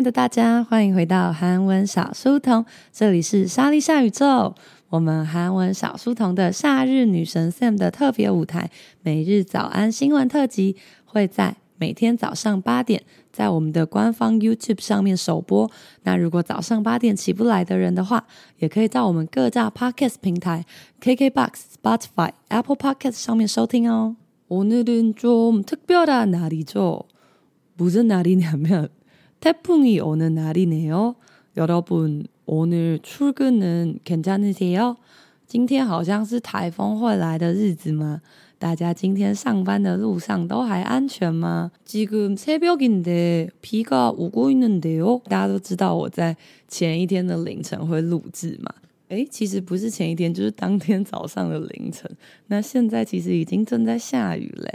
Hello，亲爱的大家，欢迎回到韩文小书童，这里是莎莉夏宇宙。我们韩文小书童的夏日女神 Sam 的特别舞台——每日早安新闻特辑，会在每天早上八点在我们的官方 YouTube 上面首播。那如果早上八点起不来的人的话，也可以到我们各大 Podcast 平台 KKBox、Spotify、Apple Podcast 上面收听哦。오늘은좀특별한날이죠무슨날이냐면 태풍이 오는 날이네요. 여러분, 오늘 출근은 괜찮으세요? 今天好像是台风会来的日子吗？大家今天上班的路上都还安全吗？지금새벽인데비가오고있는데요。大家都知道我在前一天的凌晨会录制嘛？诶，其实不是前一天，就是当天早上的凌晨。那现在其实已经正在下雨嘞。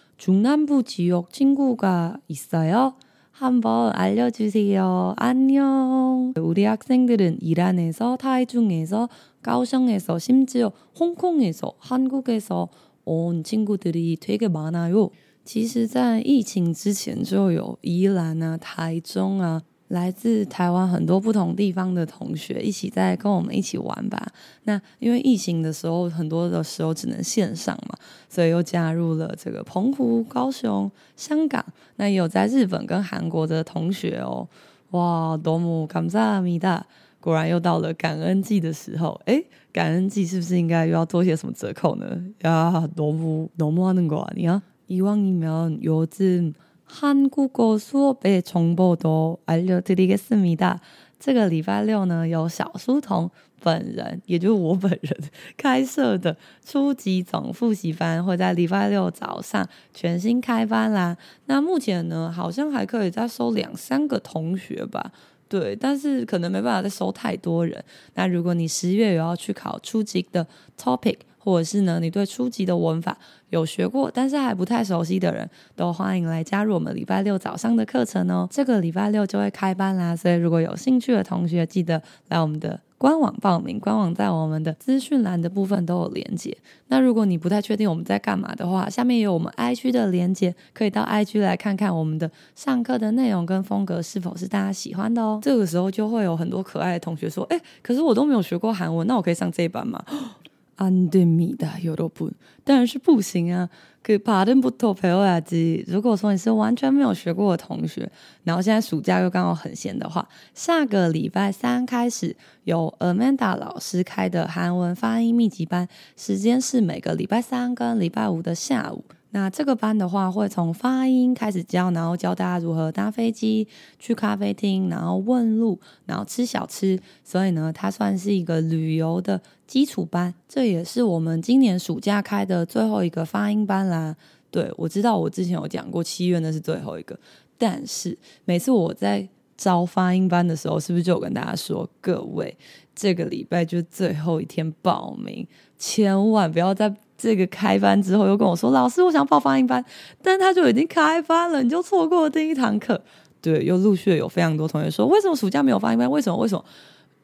중남부 지역 친구가 있어요? 한번 알려주세요. 안녕. 우리 학생들은 이란에서, 타이중에서, 가오성에서, 심지어 홍콩에서, 한국에서 온 친구들이 되게 많아요. 其实在疫情之前就有宜兰啊、台中啊。 来自台湾很多不同地方的同学一起在跟我们一起玩吧。那因为疫情的时候，很多的时候只能线上嘛，所以又加入了这个澎湖、高雄、香港，那也有在日本跟韩国的同学哦。哇，多姆感萨米达，果然又到了感恩季的时候。哎，感恩季是不是应该又要做些什么折扣呢？呀，多姆多姆阿能，你啊，이왕이면요즘 한국어 수업의 정보도 알려드리겠습니다. 这个礼拜六呢，由小书童本人，也就是我本人开设的初级总复习班，会在礼拜六早上全新开班啦。那目前呢，好像还可以再收两三个同学吧。对，但是可能没办法再收太多人。那如果你十月有要去考初级的 topic， 或者是呢，你对初级的文法有学过，但是还不太熟悉的人，都欢迎来加入我们礼拜六早上的课程哦。这个礼拜六就会开班啦，所以如果有兴趣的同学，记得来我们的官网报名。官网在我们的资讯栏的部分都有连接。那如果你不太确定我们在干嘛的话，下面有我们 IG 的连接，可以到 IG 来看看我们的上课的内容跟风格是否是大家喜欢的哦。这个时候就会有很多可爱的同学说：“诶，可是我都没有学过韩文，那我可以上这一班吗？” 안 됩니다, 여러분. 当然是不行啊。그 발음부터 배워야지. 如果说你是完全没有学过的同学，然后现在暑假又刚好很闲的话，下个礼拜三开始由 Amanda 老师开的韩文发音密集班，时间是每个礼拜三跟礼拜五的下午。那这个班的话，会从发音开始教，然后教大家如何搭飞机、去咖啡厅，然后问路，然后吃小吃。所以呢，它算是一个旅游的 基础班。这也是我们今年暑假开的最后一个发音班啦。对，我知道，我之前有讲过七月那是最后一个，但是每次我在招发音班的时候，是不是就有跟大家说，各位这个礼拜就最后一天报名，千万不要在。这个开班之后又跟我说：“老师，我想报发音班，但他就已经开班了，你就错过了第一堂课。”对，又陆续有非常多同学说：“为什么暑假没有发音班？为什么？为什么？”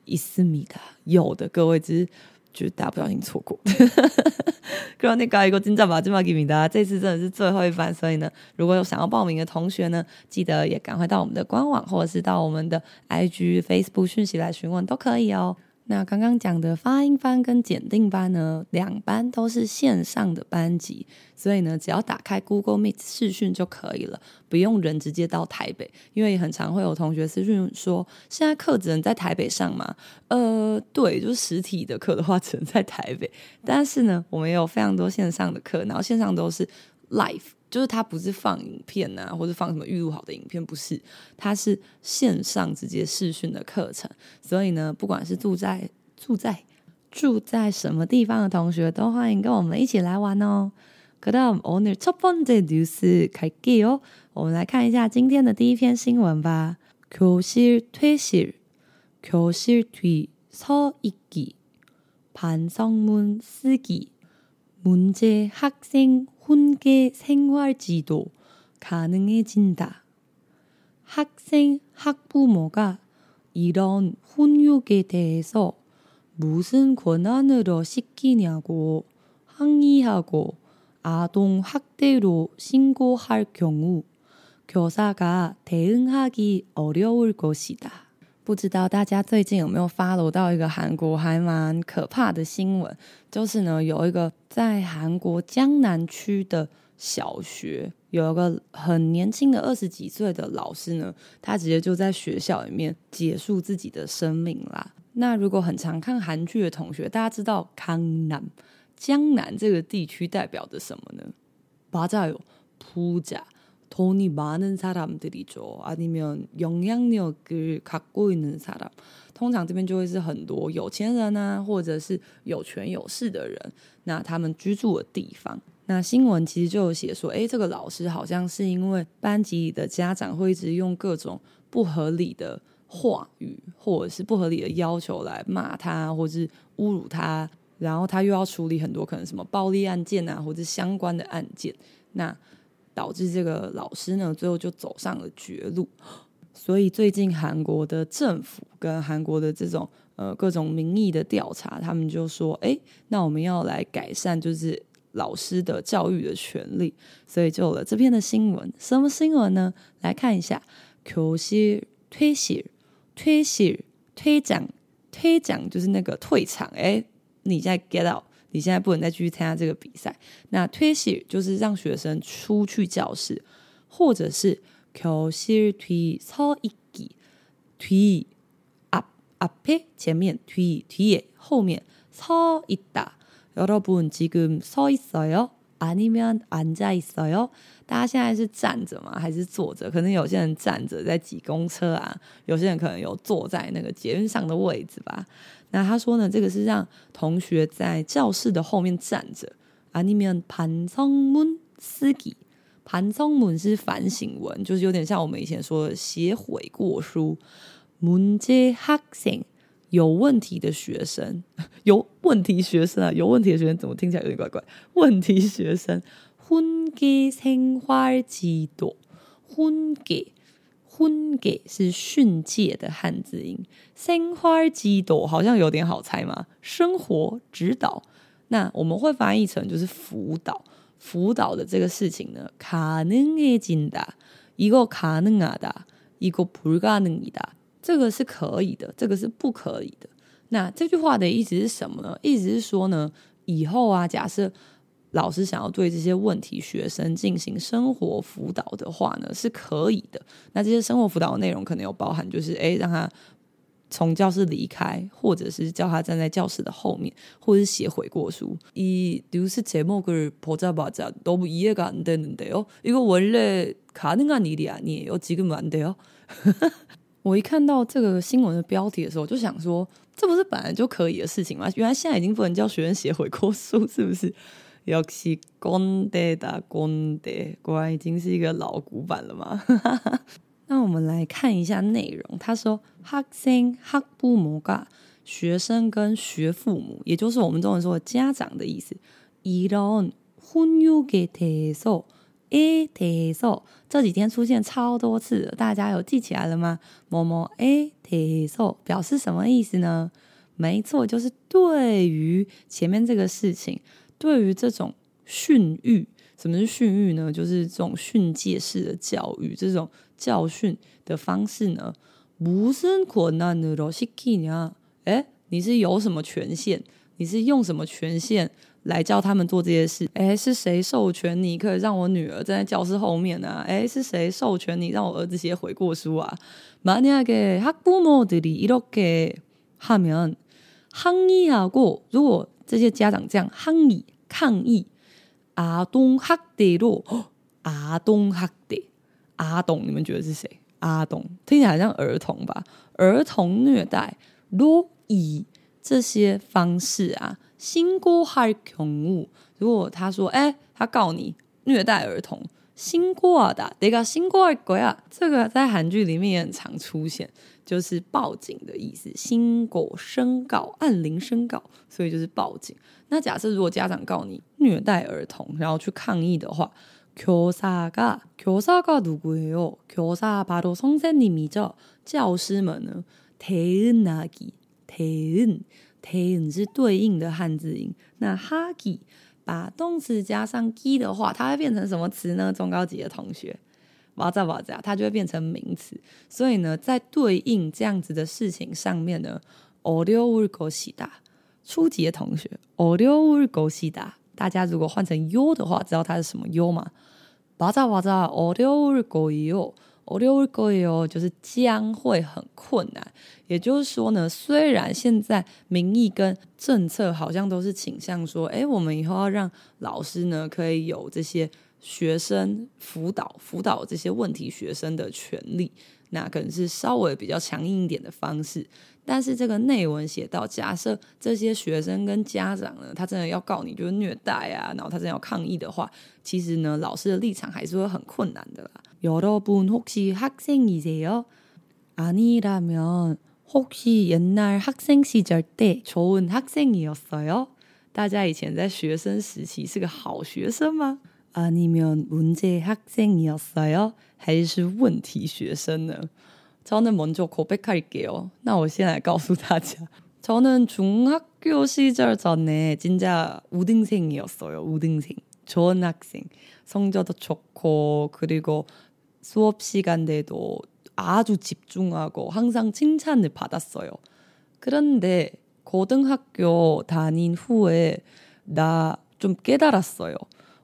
伊斯米的有的，各位只是就是大家不小心错过。刚刚那个一个金赞吧，金马给米达，这次真的是最后一班，所以呢，如果有想要报名的同学呢，记得也赶快到我们的官网或者是到我们的 IG、Facebook 讯息来询问都可以哦。那刚刚讲的发音班跟检定班呢，两班都是线上的班级，所以呢，只要打开 Google Meet 视讯就可以了，不用人直接到台北。因为很常会有同学私讯说，现在课只能在台北上吗？呃，对，就是实体的课的话只能在台北，但是呢，我们也有非常多线上的课，然后线上都是 live。就是它不是放影片呐、啊，或者放什么预录好的影片，不是，它是线上直接视讯的课程。所以呢，不管是住在住在住在什么地方的同学，都欢迎跟我们一起来玩哦。그다음오늘첫번째뉴스갈게요。我们来看一下今天的第一篇新闻吧。교실퇴실 교실뒤서있기반성문쓰기문제학생 훈계 생활지도 가능해진다 학생 학부모가 이런 훈육에 대해서 무슨 권한으로 시키냐고 항의하고 아동 학대로 신고할 경우 교사가 대응하기 어려울 것이다. 不知道大家最近有没有 follow 到一个韩国还蛮可怕的新闻，就是呢，有一个在韩国江南区的小学，有一个很年轻的二十几岁的老师呢，他直接就在学校里面结束自己的生命啦。那如果很常看韩剧的同学，大家知道康南江南这个地区代表着什么呢？八加有，铺甲。 돈이많은사람들이죠아니면영향력을갖고있는사람通常这边就会是很多有钱人啊，或者是有权有势的人，那他们居住的地方。那新闻其实就有写说，诶，这个老师好像是因为班级里的家长会一直用各种不合理的话语，或者是不合理的要求来骂他，或者是侮辱他，然后他又要处理很多可能什么暴力案件啊，或者相关的案件，那。 导致这个老师呢，最后就走上了绝路。所以最近韩国的政府跟韩国的这种呃各种民意的调查，他们就说：哎，那我们要来改善就是老师的教育的权利。所以就有了这篇的新闻。什么新闻呢？来看一下：교실퇴실，退실퇴장，退장就是那个退场。哎，你现在 get out。 你现在不能再继续参加这个比赛。那退실就是让学生出去教室，或者是교실뒤서있기뒤앞앞에前面뒤뒤에后面서있다여러분지금서있어요아니면앉아있어요大家现在是站着吗？还是坐着？可能有些人站着在挤公车啊，有些人可能有坐在那个捷运上的位置吧。 那他说呢，这个是让同学在教室的后面站着。아니면반성문쓰기，반성문是反省文，就是有点像我们以前说的写悔过书。문제학생，有问题的学生，有问题学生啊，有问题的学生怎么听起来有点怪怪？问题学生，훈계생활지도，훈계。 婚给是训诫的汉字音。鲜花几朵好像有点好猜嘛。生活指导那我们会翻译成就是辅导。辅导的这个事情呢卡能给金的一个卡能啊的一个普格能一的这个是可以的这个是不可以的。那这句话的意思是什么呢？意思是说呢以后啊假设老师想要对这些问题学生进行生活辅导的话呢，是可以的。那这些生活辅导的内容可能有包含，就是诶，让他从教室离开，或者是叫他站在教室的后面，或者是写悔过书。이뉴스제목을보자마자너무이해가안되는데요이거원래가능한일이아니에요지금안돼요我一看到这个新闻的标题的时候，就想说，这不是本来就可以的事情吗？原来现在已经不能叫学生写悔过书，是不是？ 역시꼰대다꼰대，果然已经是一个老古板了嘛。那我们来看一下内容。他说：“학생학부모가学生跟学父母，也就是我们中文说的家长的意思。이런훈육에대해서에대해서这几天出现超多次了，大家有记起来了吗？某某에대해서表示什么意思呢？没错，就是对于前面这个事情。” 对于这种训育，什么是训育呢？就是这种训诫式的教育，这种教训的方式呢，不是困难的罗西基尼诶，你是有什么权限？你是用什么权限来教他们做这些事？诶，是谁授权你可以让我女儿站在教室后面呢、啊？诶，是谁授权你让我儿子写悔过书啊？만약에학부모들이이렇게하면항의하고如果 这些家长这样항议抗议，阿东哈德洛，阿东哈德，阿东，你们觉得是谁？阿东听起来像儿童吧？儿童虐待，若以这些方式啊，新过海恐物。如果他说，哎，他告你虐待儿童，新过的，得个新过鬼啊！这个在韩剧里面也很常出现。就是报警的意思，新狗申告，按铃申告，所以就是报警。那假设如果家长告你虐待儿童，然后去抗议的话，교사가교사가누구예요？교사바로선생님이죠。教师们呢？대응하기대응대응是对应的汉字音。那하기把动词加上기的话，它会变成什么词呢？中高级的同学， 哇扎哇扎，它就会变成名词。所以呢，在对应这样子的事情上面呢，奥六乌狗西达初级的同学，奥六乌狗西达，大家如果换成 U 的话，知道它是什么 U 吗？哇扎哇扎，奥六乌狗伊哦。我六个哟，就是将会很困难。也就是说呢，虽然现在民意跟政策好像都是倾向说，哎、我们以后要让老师呢可以有这些学生辅导、辅导这些问题学生的权利，那可能是稍微比较强硬一点的方式。但是这个内文写到，假设这些学生跟家长呢，他真的要告你就是虐待啊，然后他真的要抗议的话，其实呢，老师的立场还是会很困难的啦。여러분혹시학생이세요아니라면혹시옛날학생시절때좋은학생이었어요大家以前在学生时期是个好学生吗？ 아니면문제학생이었어요还是问题学生呢？ 저는 먼저 고백할게요. 那我先来告诉大家， 저는 중학교 시절 전에 진짜 우등생이었어요. 우등생. 좋은 학생. 성적도 좋고 그리고 수업 시간대도 아주 집중하고 항상 칭찬을 받았어요. 그런데 고등학교 다닌 후에 나 좀 깨달았어요.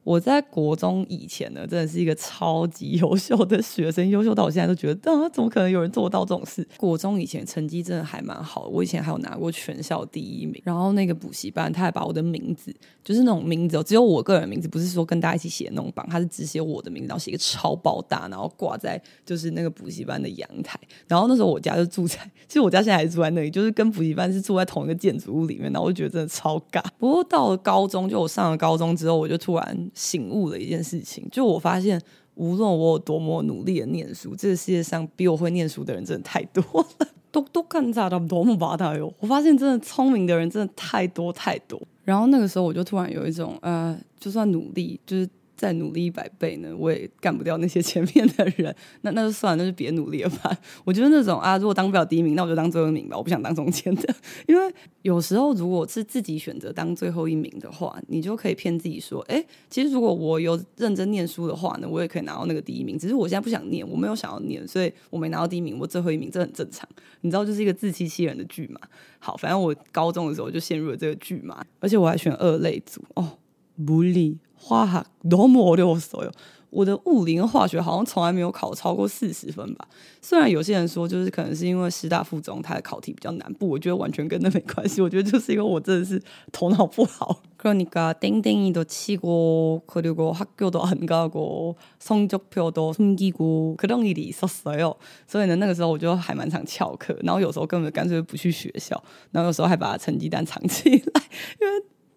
我在国中以前呢，真的是一个超级优秀的学生，优秀到我现在都觉得，啊，怎么可能有人做到这种事？国中以前成绩真的还蛮好，我以前还有拿过全校第一名。然后那个补习班，他还把我的名字，就是那种名字，只有我个人名字，不是说跟大家一起写那种榜，他是只写我的名字，然后写一个超爆大，然后挂在就是那个补习班的阳台。然后那时候我家就住在，其实我家现在还住在那里，就是跟补习班是住在同一个建筑物里面。然后我就觉得真的超尬。不过到了高中，就我上了高中之后，我就突然。醒悟的一件事情，就我发现，无论我有多么努力的念书，这个世界上比我会念书的人真的太多了。都都看咋的，多么八大哟！我发现真的聪明的人真的太多太多。然后那个时候，我就突然有一种，呃，就算努力，就是。再努力一百倍呢，我也干不掉那些 前面的人。那那就算了，那就别努力了吧。我觉得那种啊，如果当不了第一名，那我就当最后一名吧。我不想当中间的，因为有时候如果是自己选择当最后一名的话，你就可以骗自己说，哎、其实如果我有认真念书的话呢，我也可以拿到那个第一名。只是我现在不想念，我没有想要念，所以我没拿到第一名，我最后一名，这很正常。你知道，就是一个自欺欺人的剧嘛。好，反正我高中的时候就陷入了这个剧嘛，而且我还选二类组哦，不利。化学多么어려웠어요，我的物理跟化学好像从来没有考超过四十分吧。虽然有些人说，就是可能是因为师大附中它的考题比较难，不，我觉得完全跟那没关系。我觉得就是因为我真的是头脑不好。그러니까땡땡이도치고그리고학교도안가고성적표도숨기고그런일이있었어요。所以呢，那个时候我就还蛮常翘课，然后有时候根本干脆不去学校，然后有时候还把成绩单藏起来，因为。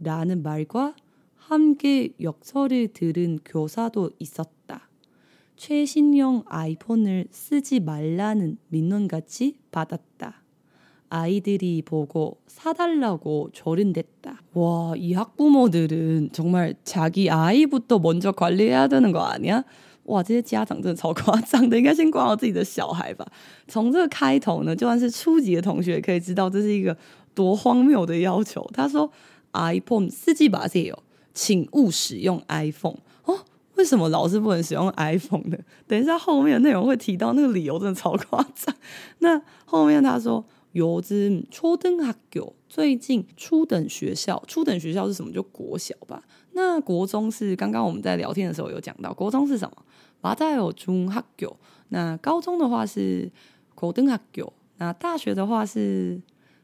라는 말과 함께 역설을 들은 교사도 있었다. 최신형 아이폰을 쓰지 말라는 민원같이 받았다. 아이들이 보고 사달라고 조른댔다. 와, 이 학부모들은 정말 자기 아이부터 먼저 관리해야 되는 거 아니야? 哇，这些家长真的超夸张的，应该先管好自己的小孩吧。从这个开头呢，就算是初级的同学也可以知道这是一个多荒谬的要求。他说。 iPhone 쓰지마세요，请勿使用 iPhone。哦，为什么老师不能使用 iPhone 呢？等一下后面的内容会提到，那个理由真的超夸张。那后面他说，요즘초등학교最近初等学校，初等学校是什么？就国小吧。那国中是刚刚我们在聊天的时候有讲到，国中是什么？맞아요중학교。那高中的话是고등학교。那大学的话是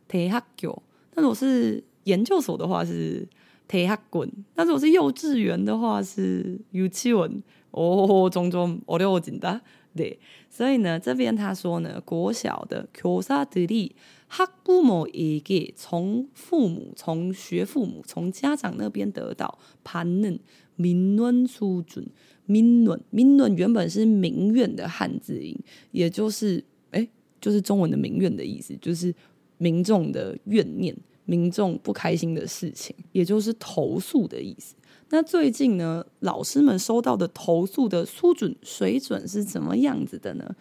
대학교。那如果是 研究所的话是대학원。那如果是幼稚园的话是유치원。哦，种种어려워진다。对，所以呢，这边他说呢，国小的교사들이학부모에게从父母、从学父母、从家长那边得到받는민원수준。민원，민원原本是民怨的汉字音，也就是哎，就是中文的民怨的意思，就是民众的怨念、 民众不开心的事情也就是投诉的意思。那最近呢老师们收到的投诉的水准是怎么样子的呢？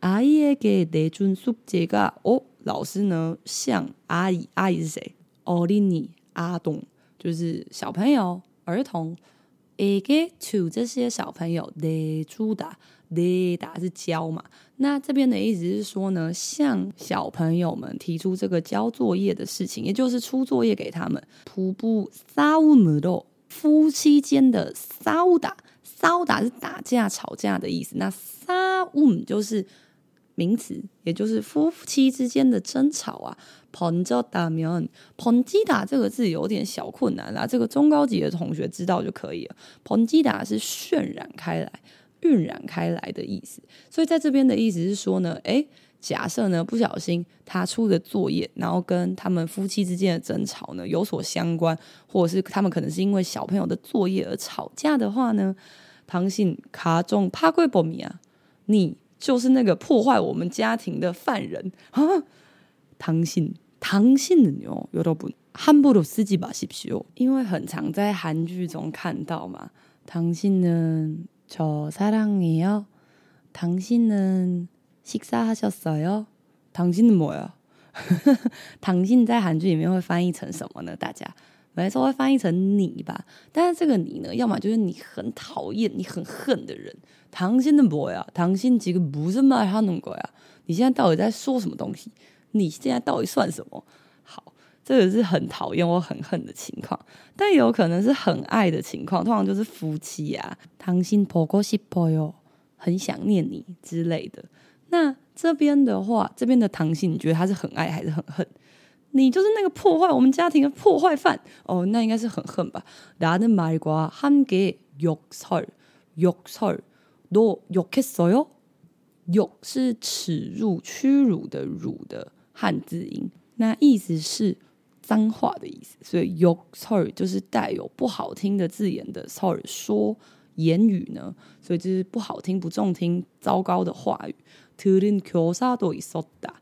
阿姨给得准数这个哦老师呢像阿姨阿姨是谁？奥利尼阿东就是小朋友儿童。给 to 这些小朋友得主打得打是教嘛。那这边的意思是说呢，向小朋友们提出这个交作业的事情，也就是出作业给他们。瀑布撒乌姆洛，夫妻间的撒乌打，撒乌打是打架、吵架的意思。那撒乌姆就是名词，也就是夫妻之间的争吵啊。捧着打面，捧击达这个字有点小困难啦、啊，这个中高级的同学知道就可以了。捧击达是渲染开来。晕染开来的意思。所以在这边的意思是说呢，诶。假设呢，不小心他出的作业，然后跟他们夫妻之间的争吵呢有所相关，或者是他们可能是因为小朋友的作业而吵架的话呢，당신가정파괴범이야，你就是那个破坏我们家庭的犯人啊！당신당신은요여러분함부로쓰지마십시오，因为很常在韩剧中看到嘛，당신은 저사랑해요당신은 식사하셨어요？당신은 뭐야？당신在韩剧里面会翻译成什么呢？大家没错，会翻译成你吧。但是这个你呢，要么就是你很讨厌、你很恨的人。당신은뭐야？당신지금무슨말하는거야？你现在到底在说什么东西？你现在到底算什么？ 好，这个是很讨厌或很恨的情况，但也有可能是很爱的情况。通常就是夫妻啊，당신보고싶어요，很想念你之类的。那这边的话，这边的唐信，你觉得他是很爱还是很恨？你就是那个破坏我们家庭的破坏犯哦，那应该是很恨吧？나는말과함께욕설욕설너욕했어요？욕是耻辱、屈辱的辱的汉字音，那意思是 脏话的意思，所以 y o k s o r r y 就是带有不好听的字眼的 sorry 说言语呢，所以就是不好听、不中听、糟糕的话语。tulinkosadoisoda，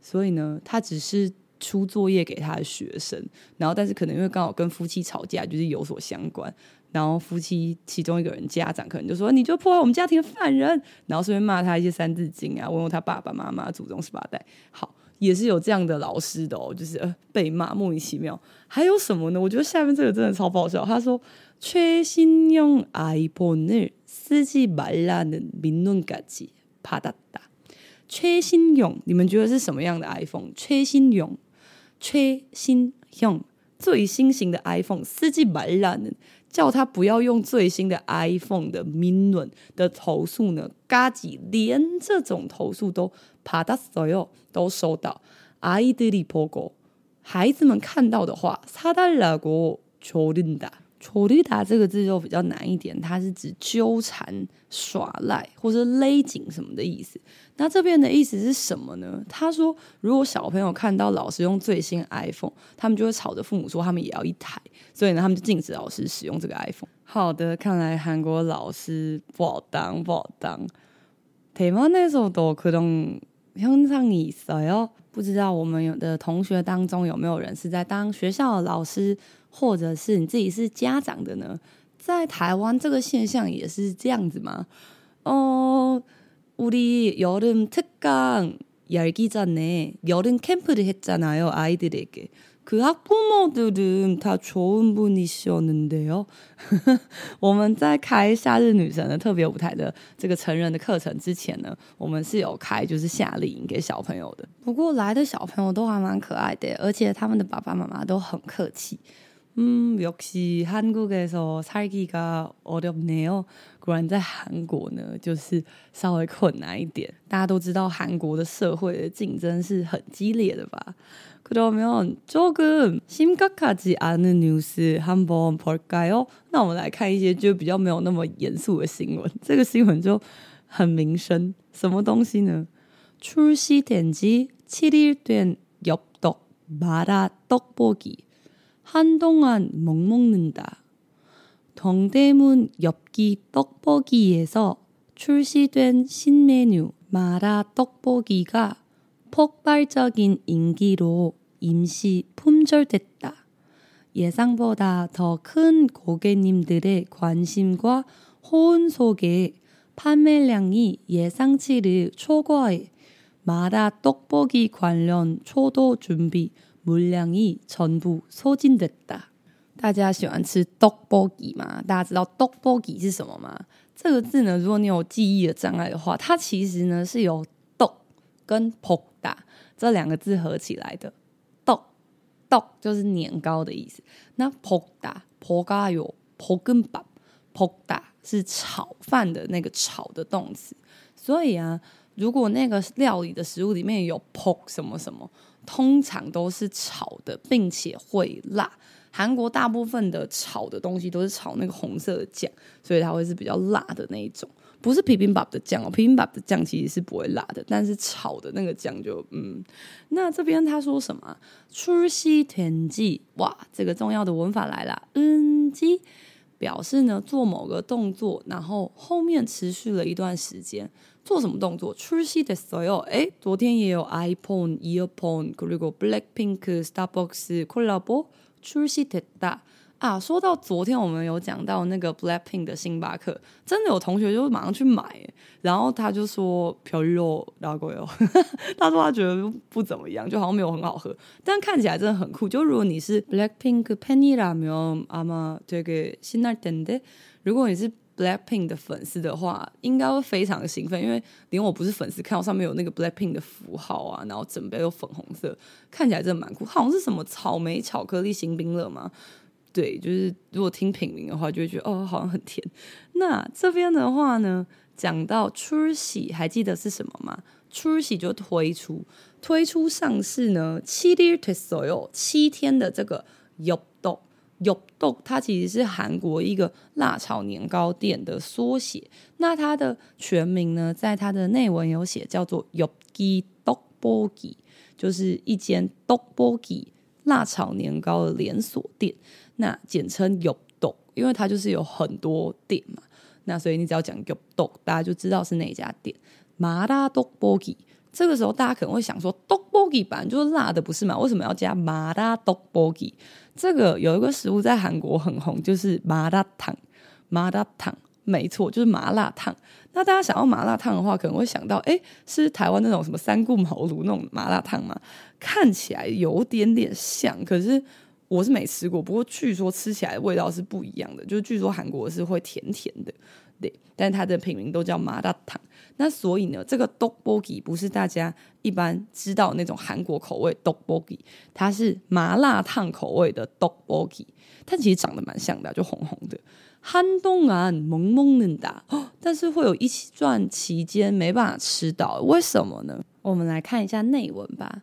所以呢，他只是出作业给他的学生，然后但是可能因为刚好跟夫妻吵架，就是有所相关。然后夫妻其中一个人家长可能就说：“你就破坏我们家庭的犯人。”然后顺便骂他一些三字经啊，问问他爸爸妈妈祖宗十八代。好，也是有这样的老师的哦，就是呃被骂莫名其妙。还有什么呢？我觉得下面这个真的超爆笑。他说최신형 아이폰을쓰지말라는민원까지받았다。최신형，你们觉得是什么样的 iPhone？최신형，최신형，最新型的 iPhone，쓰지말라는 叫他不要用最新的 iPhone 的민원的投诉呢？嘎几连这种投诉都받았어요，都收到。아이들이보고孩子们看到的话，사달라고조른다。 초리다这个字就比较难一点，它是指纠缠、耍赖或者勒紧什么的意思。那这边的意思是什么呢？他说，如果小朋友看到老师用最新 iPhone，他们就会吵着父母说他们也要一台，所以呢，他们就禁止老师使用这个 iPhone。好的，看来韩国老师不好当，不好当。台湾那时候都可能현상이있어요， 不知道我们有的同学当中有没有人是在当学校的老师？或者是你自己是家长的呢？在台湾这个现象也是这样子吗？哦，우리여름특강열기전에여름캠프를했잖아요아이들에게 그 학부모들은 다 좋은 분이셨는데요。我们在开夏日女神的特别舞台的这个成人的课程之前呢，我们是有开就是夏令营给小朋友的。不过来的小朋友都还蛮可爱的，而且他们的爸爸妈妈都很客气。嗯，역시한국에서살기가어렵네요。果然在韩国呢，就是稍微困难一点。大家都知道韩国的社会的竞争是很激烈的吧？ 그러면조금심각하지않은뉴스한번볼까요？那我们来看一些就比较没有那么严肃的新闻。这个新闻就很民生，什么东西呢？출시된지7일된엽떡마라떡볶이한동안못먹는다동대문엽기떡볶이에서출시된신메뉴마라떡볶이가 폭발적인 인기로 임시 품절됐다. 예상보다 더 큰 고객님들의 관심과 호응 속에 판매량이 예상치를 초과해 마라 떡볶이 관련 초도 준비 물량이 전부 소진됐다. 大家喜欢吃 떡볶이 吗？大家知道 떡볶이 是什么吗？这个字呢，如果你有记忆的障碍的话，它其实呢是由跟 “pokda” 这两个字合起来的，떡 떡就是年糕的意思。那 “pokda” “pokga” 有 “pokem 밥” “pokda” 是炒饭的那个炒的动词。所以啊，如果那个料理的食物里面有 “pok” 什么什么，通常都是炒的，并且会辣。韩国大部分的炒的东西都是炒那个红色的酱，所以它会是比较辣的那一种。不是 bibimbap 的酱哦，bibimbap 的酱其实是不会辣的，但是炒的那个酱就嗯。那这边他说什么？출시된지，哇，这个重要的文法来了，嗯，지表示呢做某个动作，然后后面持续了一段时间，做什么动作？출시됐어요。哎，昨天也有 iPhone earphone 그리고 Blackpink Starbucks 콜라보 출시됐다。 啊，说到昨天我们有讲到那个 Blackpink 的星巴克，真的有同学就马上去买，然后他就说별로拉过哟，他说他觉得不怎么样，就好像没有很好喝，但看起来真的很酷。就如果你是 Blackpink 팬이라면아마되게신날텐데，如果你是 Blackpink 的粉丝的话，应该会非常的兴奋，因为连我不是粉丝，看到上面有那个 Blackpink 的符号啊，然后整杯都粉红色，看起来真的蛮酷，好像是什么草莓巧克力星冰乐吗？ 对，就是如果听品名的话，就会觉得哦，好像很甜。那这边的话呢，讲到出喜，还记得是什么吗？出喜就推出，推出上市呢，七天推所有七天的这个有豆有豆，它其实是韩国一个辣炒年糕店的缩写。那它的全名呢，在它的内文有写叫做有기떡볶 이， 就是一间떡볶이辣炒年糕的连锁店。那简称有豆，因为它就是有很多店嘛，那所以你只要讲有豆，大家就知道是哪一家店。麻辣豆博基，这个时候大家可能会想说，豆博基版就是辣的不是吗？为什么要加麻辣豆博基？这个有一个食物在韩国很红，就是麻辣烫。麻辣烫，没错，就是麻辣烫。那大家想要麻辣烫的话，可能会想到，哎，是台湾那种什么三顾茅庐那种麻辣烫吗？看起来有点点像，可是。我是没吃过，不过据说吃起来味道是不一样的。就是据说韩国是会甜甜的，对，但它的品名都叫麻辣烫。那所以呢，这个 dogbogi 不是大家一般知道那种韩国口味 dogbogi，它是麻辣烫口味的 dogbogi，它其实长得蛮像的，就红红的。寒冬啊，萌萌嫩哒，但是会有一段期间没办法吃到，为什么呢？我们来看一下内文吧。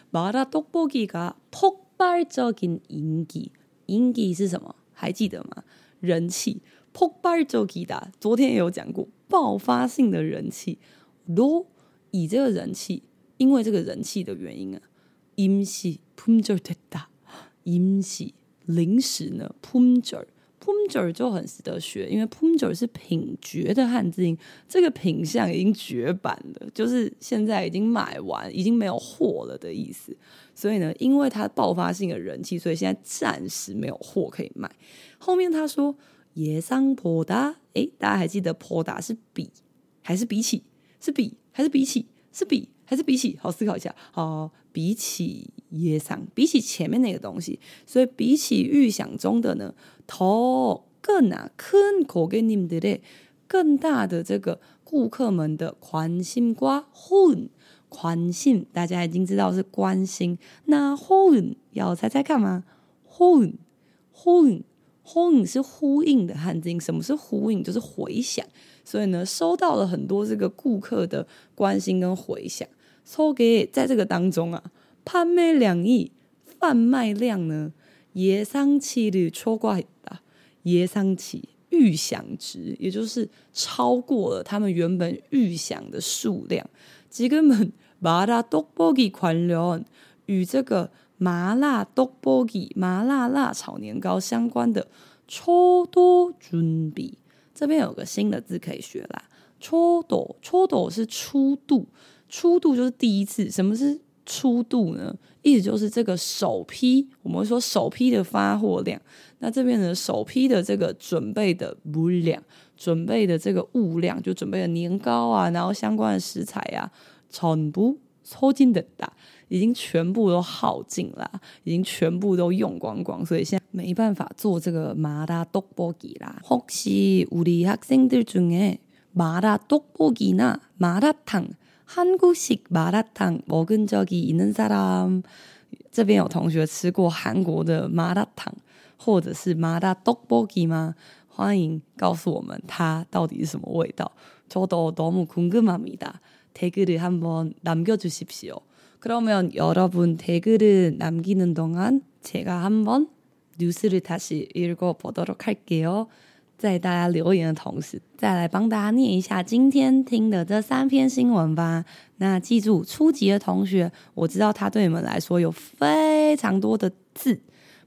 마라 떡볶이가 폭발적인 인기， 인기是什么？还记得吗？人气，폭발적이다。昨天也有讲过，爆发性的人气。로以这个人气，因为这个人气的原因啊，임시 품절됐다。 임시 零食呢품절 Pumjer 就很值得学，因为 Pumjer 是品绝的汉字音，这个品相已经绝版了，就是现在已经买完，已经没有货了的意思。所以呢，因为它爆发性的人气，所以现在暂时没有货可以卖。后面他说野桑坡达，哎，大家还记得坡达是比还是比起？是比还是比起？是比还是比起？好，思考一下，好，比起예상，比起前面那个东西，所以比起预想中的呢。더更啊，큰 고객님들의更大的这个顾客们的关心과 호응，关心大家已经知道是关心，那 호응 要猜猜看吗？호응，호응，호응 是呼应的汉字音。什么是呼应？就是回响。所以呢，收到了很多这个顾客的关心跟回响。속에在这个当中啊， 판매량이贩卖量呢？예상치를초과했다。예상치预想值，也就是超过了他们原本预想的数量。지금은마라떡볶이관련与这个麻辣떡볶이麻辣辣炒年糕相关的초도준비，这边有个新的字可以学啦。초도，초도是初度，初度就是第一次。什么是 初度呢？意思就是这个首批，我们会说首批的发货量。那这边呢，首批的这个准备的物量，准备的这个物量，就准备的年糕啊，然后相关的食材啊，全部抽筋的大，已经全部都耗尽了，已经全部都用光光，所以现在没办法做这个麻辣떡볶이啦。혹시우리학생들중에마라떡볶이나마라탕 한국식마라탕먹은적이있는사람？这边有同学吃过韩国的麻辣烫，或者是麻辣떡볶이吗？欢迎告诉我们它到底是什么味道。저도너무궁금합니다。댓글을한번남겨주십시오그러면여러분댓글을남기는동안제가한번뉴스를다시읽어보도록할게요。 在大家留言的同时，再来帮大家念一下今天听的这三篇新闻吧。那记住，初级的同学，我知道他对你们来说有非常多的字，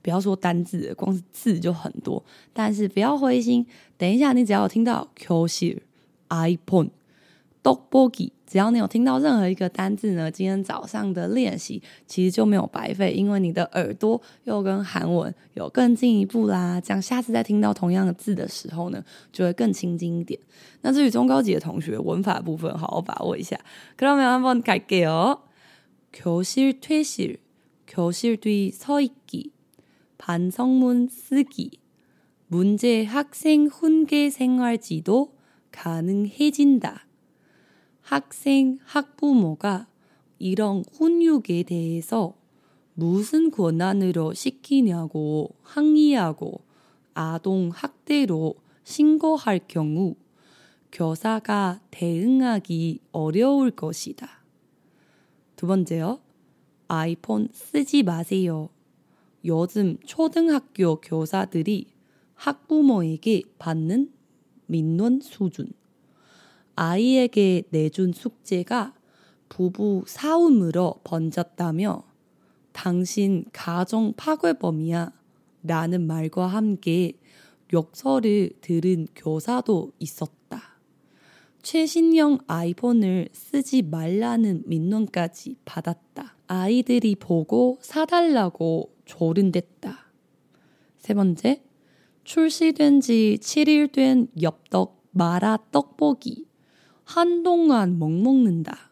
不要说单字，光是字就很多。但是不要灰心，等一下你只要听到 Q 系 iPhone、d o g b o g g y 只要你有听到任何一个单字呢，今天早上的练习其实就没有白费，因为你的耳朵又跟韩文有更进一步啦。这样下次再听到同样的字的时候呢，就会更亲近一点。那至于中高级的同学，文法部分好好把握一下。그러면한번갈게요교실퇴실교실뒤서있기반성문쓰기문제학생훈계생활지도가능해진다 학생, 학부모가 이런 훈육에 대해서 무슨 권한으로 시키냐고 항의하고 아동 학대로 신고할 경우 교사가 대응하기 어려울 것이다. 두 번째요. 아이폰 쓰지 마세요. 요즘 초등학교 교사들이 학부모에게 받는 민원 수준. 아이에게 내준 숙제가 부부 싸움으로 번졌다며 당신 가정 파괴범이야 라는 말과 함께 욕설을 들은 교사도 있었다. 최신형 아이폰을 쓰지 말라는 민원까지 받았다. 아이들이 보고 사달라고 조른댔다. 세 번째, 출시된 지 7일 된 엽떡 마라 떡볶이. 한동안 먹먹는다.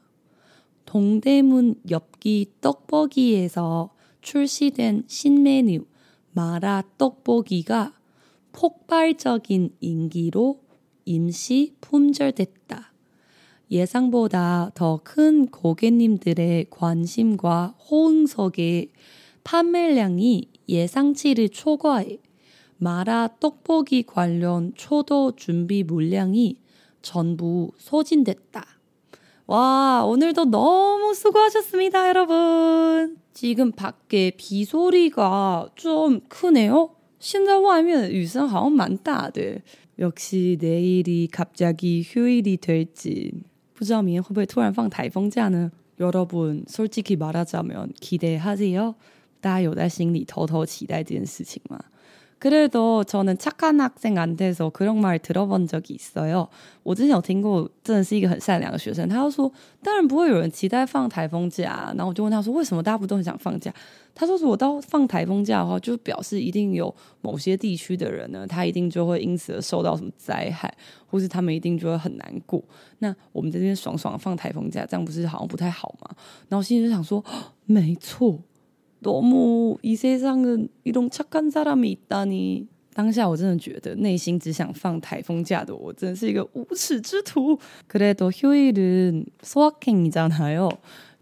동대문 엽기 떡볶이에서 출시된 신메뉴 마라 떡볶이가 폭발적인 인기로 임시 품절됐다. 예상보다 더 큰 고객님들의 관심과 호응 속에 판매량이 예상치를 초과해 마라 떡볶이 관련 초도 준비 물량이 전부 소진됐다. 와, 오늘도 너무 수고하셨습니다, 여러분. 지금 밖에 비 소리가 좀 크네요. 现在外面雨声好像蛮大的. 역시 내일이 갑자기 휴일이 될지 不知道明天会不会突然放台风假呢? 여러분, 솔직히 말하자면 기대하세요. 大家有在心里偷偷期待这件事情吗？ 그래도저는착한학생한테서그런말들어본적이있어요。我之前有听过，真的是一个很善良的学生，他就说，当然不会有人期待放台风假。然后我就问他说，为什么大家不都很想放假？他说，如果到放台风假的话，就表示一定有某些地区的人呢，他一定就会因此而受到什么灾害，或是他们一定就会很难过。那我们在这边爽爽放台风假，这样不是好像不太好吗？然后我心里就想说，没错。 多么一些上的一种착한사람이있다니当下我真的觉得内心只想放台风假的我真的是一个无耻之徒。그래도휴일은소확행이잖아요。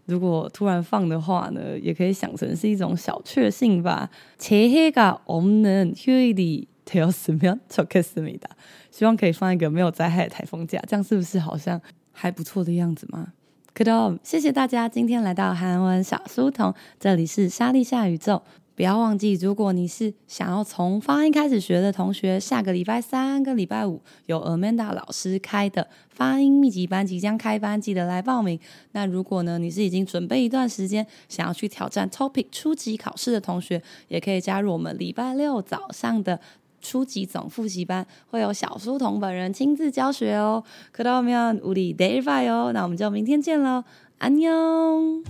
如果突然放的话呢，也可以想成是一种小确幸吧。재해가없는휴일이되었으면좋겠습니다。希望可以放一个没有灾害的台风假，这样是不是好像还不错的样子吗？ Good on，，谢谢大家今天来到韩文小书童，这里是莎莉夏宇宙。不要忘记，如果你是想要从发音开始学的同学，下个礼拜三跟礼拜五有 Amanda 老师开的发音密集班即将开班，记得来报名。那如果呢，你是已经准备一段时间，想要去挑战 Topic 初级考试的同学，也可以加入我们礼拜六早上的。初级总复习班会有小书童本人亲自教学哦。그러면우리내일봐요，那我们就明天见喽，安妞。